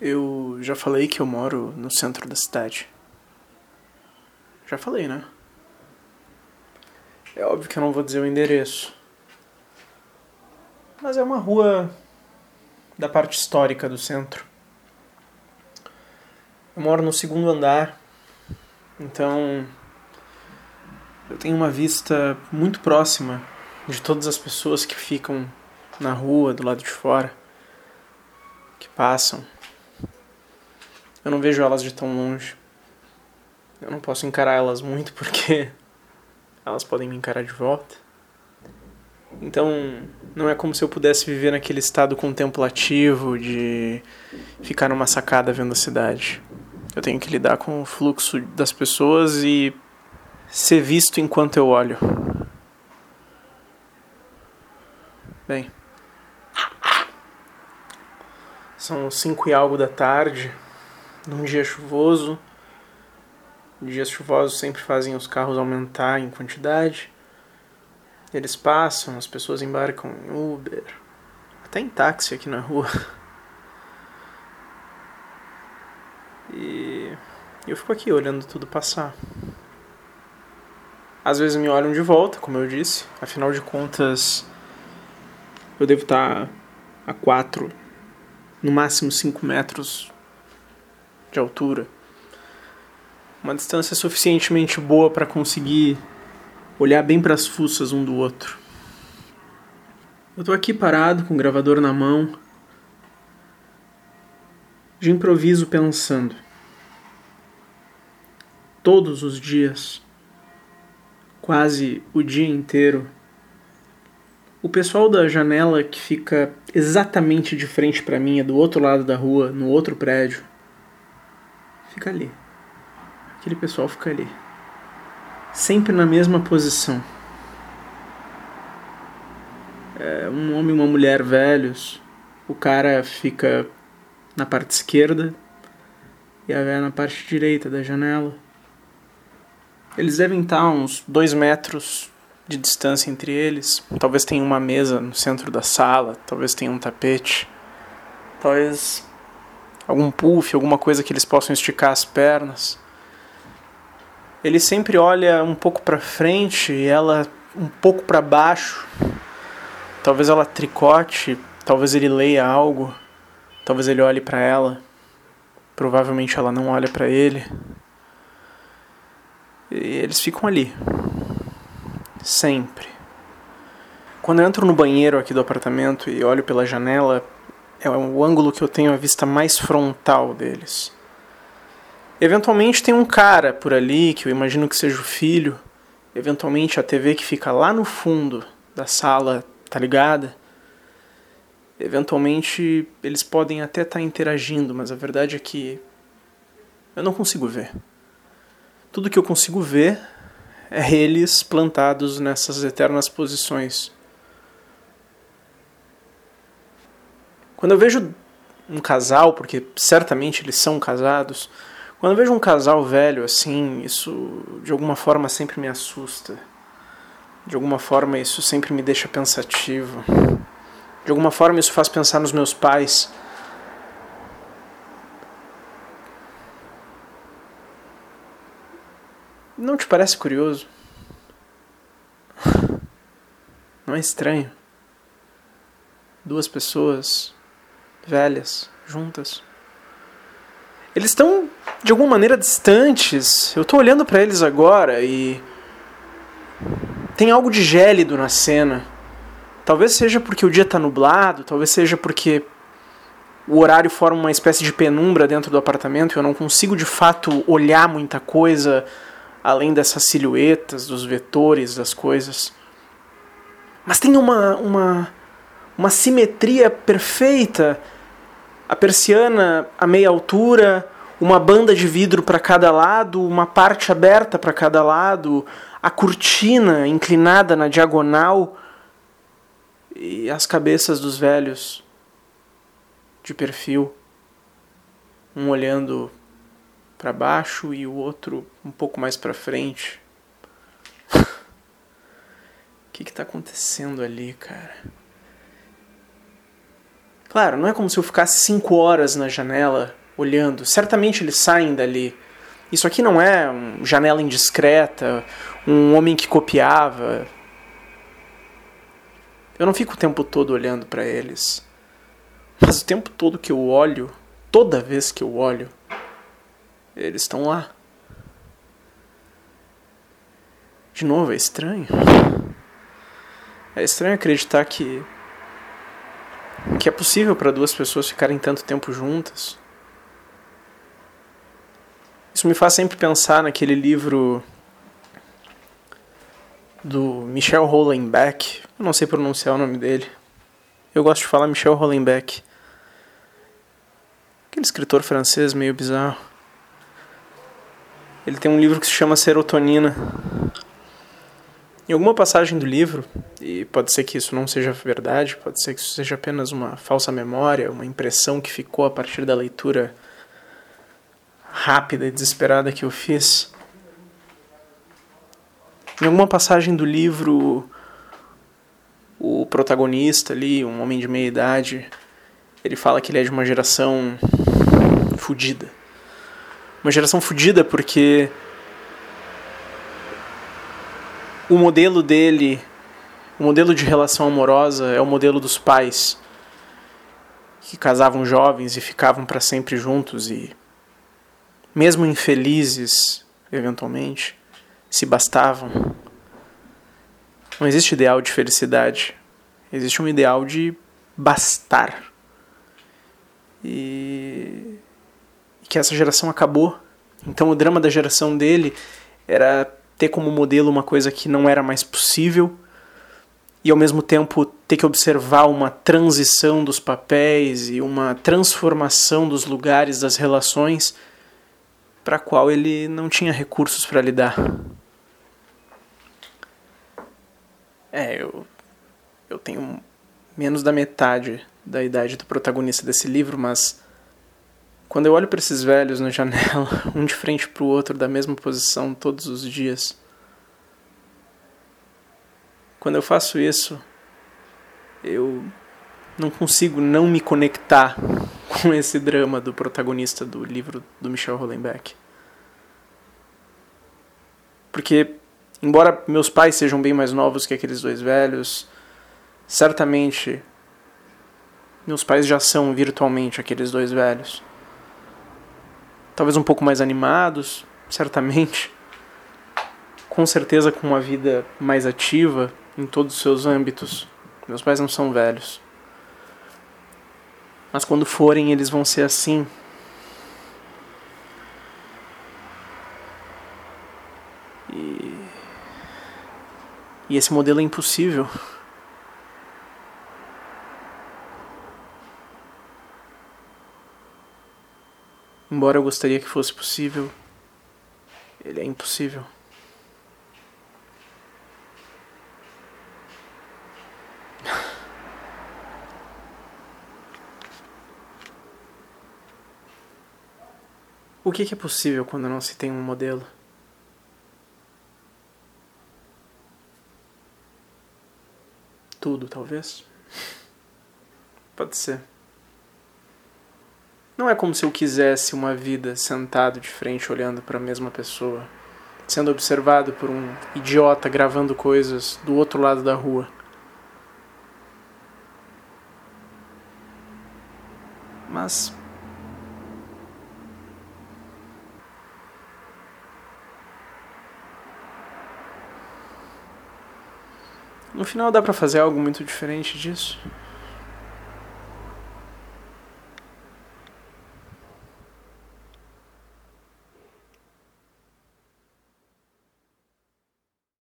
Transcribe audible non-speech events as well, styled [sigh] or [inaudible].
Eu já falei que eu moro no centro da cidade. Já falei, né? É óbvio que eu não vou dizer o endereço. Mas é uma rua da parte histórica do centro. Eu moro no segundo andar, então eu tenho uma vista muito próxima de todas as pessoas que ficam na rua, do lado de fora, que passam. Eu não vejo elas de tão longe. Eu não posso encarar elas muito porque [laughs] elas podem me encarar de volta. Então, não é como se eu pudesse viver naquele estado contemplativo de ficar numa sacada vendo a cidade. Eu tenho que lidar com o fluxo das pessoas e ser visto enquanto eu olho. Bem, são cinco e algo da tarde, num dia chuvoso. Dias chuvosos sempre fazem os carros aumentar em quantidade. Eles passam, as pessoas embarcam em Uber, até em táxi aqui na rua. E eu fico aqui olhando tudo passar. Às vezes me olham de volta, como eu disse, afinal de contas eu devo estar a 4, no máximo 5 metros de altura. Uma distância suficientemente boa para conseguir olhar bem para as fuças um do outro. Eu tô aqui parado com o gravador na mão, de improviso pensando. Todos os dias, quase o dia inteiro, o pessoal da janela que fica exatamente de frente para mim, é do outro lado da rua, no outro prédio, fica ali. Aquele pessoal fica ali. Sempre na mesma posição. É um homem e uma mulher velhos. O cara fica na parte esquerda e a velha na parte direita da janela. Eles devem estar uns dois metros de distância entre eles. Talvez tenha uma mesa no centro da sala, talvez tenha um tapete, talvez algum puff, alguma coisa que eles possam esticar as pernas. Ele sempre olha um pouco para frente e ela um pouco para baixo. Talvez ela tricote, talvez ele leia algo, talvez ele olhe para ela. Provavelmente ela não olha para ele. E eles ficam ali. Sempre. Quando eu entro no banheiro aqui do apartamento e olho pela janela, é o ângulo que eu tenho a vista mais frontal deles. Eventualmente tem um cara por ali, que eu imagino que seja o filho. Eventualmente a TV que fica lá no fundo da sala tá ligada. Eventualmente eles podem até estar tá interagindo, mas a verdade é que eu não consigo ver. Tudo que eu consigo ver é eles plantados nessas eternas posições. Quando eu vejo um casal, porque certamente eles são casados, quando eu vejo um casal velho assim, isso de alguma forma sempre me assusta. De alguma forma isso sempre me deixa pensativo. De alguma forma isso faz pensar nos meus pais Não te parece curioso? Não é estranho? Duas pessoas velhas juntas. Eles estão de alguma maneira distantes. Eu estou olhando para eles agora e tem algo de gélido na cena. Talvez seja porque o dia está nublado, talvez seja porque o horário forma uma espécie de penumbra dentro do apartamento e eu não consigo de fato olhar muita coisa além dessas silhuetas, dos vetores, das coisas. Mas tem uma, uma, uma simetria perfeita. A persiana a meia altura, uma banda de vidro para cada lado, uma parte aberta para cada lado, a cortina inclinada na diagonal e as cabeças dos velhos de perfil, um olhando para baixo e o outro um pouco mais para frente. [laughs] O que que tá acontecendo ali, cara? Claro, não é como se eu ficasse cinco horas na janela olhando. Certamente eles saem dali. Isso aqui não é uma janela indiscreta, um homem que copiava. Eu não fico o tempo todo olhando para eles. Mas o tempo todo que eu olho, toda vez que eu olho, eles estão lá. De novo, é estranho. É estranho acreditar que que é possível para duas pessoas ficarem tanto tempo juntas. Isso me faz sempre pensar naquele livro do Michel Hollenbeck. Eu não sei pronunciar o nome dele. Eu gosto de falar Michel Hollenbeck. Aquele escritor francês meio bizarro. Ele tem um livro que se chama Serotonina. Em alguma passagem do livro, e pode ser que isso não seja verdade, pode ser que isso seja apenas uma falsa memória, uma impressão que ficou a partir da leitura rápida e desesperada que eu fiz. Em alguma passagem do livro, o protagonista ali, um homem de meia idade, ele fala que ele é de uma geração fudida. Uma geração fudida porque o modelo dele, o modelo de relação amorosa é o modelo dos pais que casavam jovens e ficavam para sempre juntos e mesmo infelizes, eventualmente, se bastavam. Não existe ideal de felicidade. Existe um ideal de bastar. E que essa geração acabou. Então o drama da geração dele era ter como modelo uma coisa que não era mais possível e ao mesmo tempo ter que observar uma transição dos papéis e uma transformação dos lugares das relações para a qual ele não tinha recursos para lidar. É, eu eu tenho menos da metade da idade do protagonista desse livro, mas quando eu olho para esses velhos na janela, [laughs] um de frente para o outro, da mesma posição todos os dias, quando eu faço isso, eu não consigo não me conectar [laughs] com esse drama do protagonista do livro do Michel Hollenbeck. Porque, embora meus pais sejam bem mais novos que aqueles dois velhos, certamente meus pais já são virtualmente aqueles dois velhos talvez um pouco mais animados, certamente, com certeza com uma vida mais ativa em todos os seus âmbitos. Meus pais não são velhos. Mas quando forem, eles vão ser assim. E, e esse modelo é impossível. Embora eu gostaria que fosse possível, ele é impossível. O que é possível quando não se tem um modelo? Tudo, talvez? Pode ser. Não é como se eu quisesse uma vida sentado de frente olhando para a mesma pessoa, sendo observado por um idiota gravando coisas do outro lado da rua. Mas No final dá para fazer algo muito diferente disso.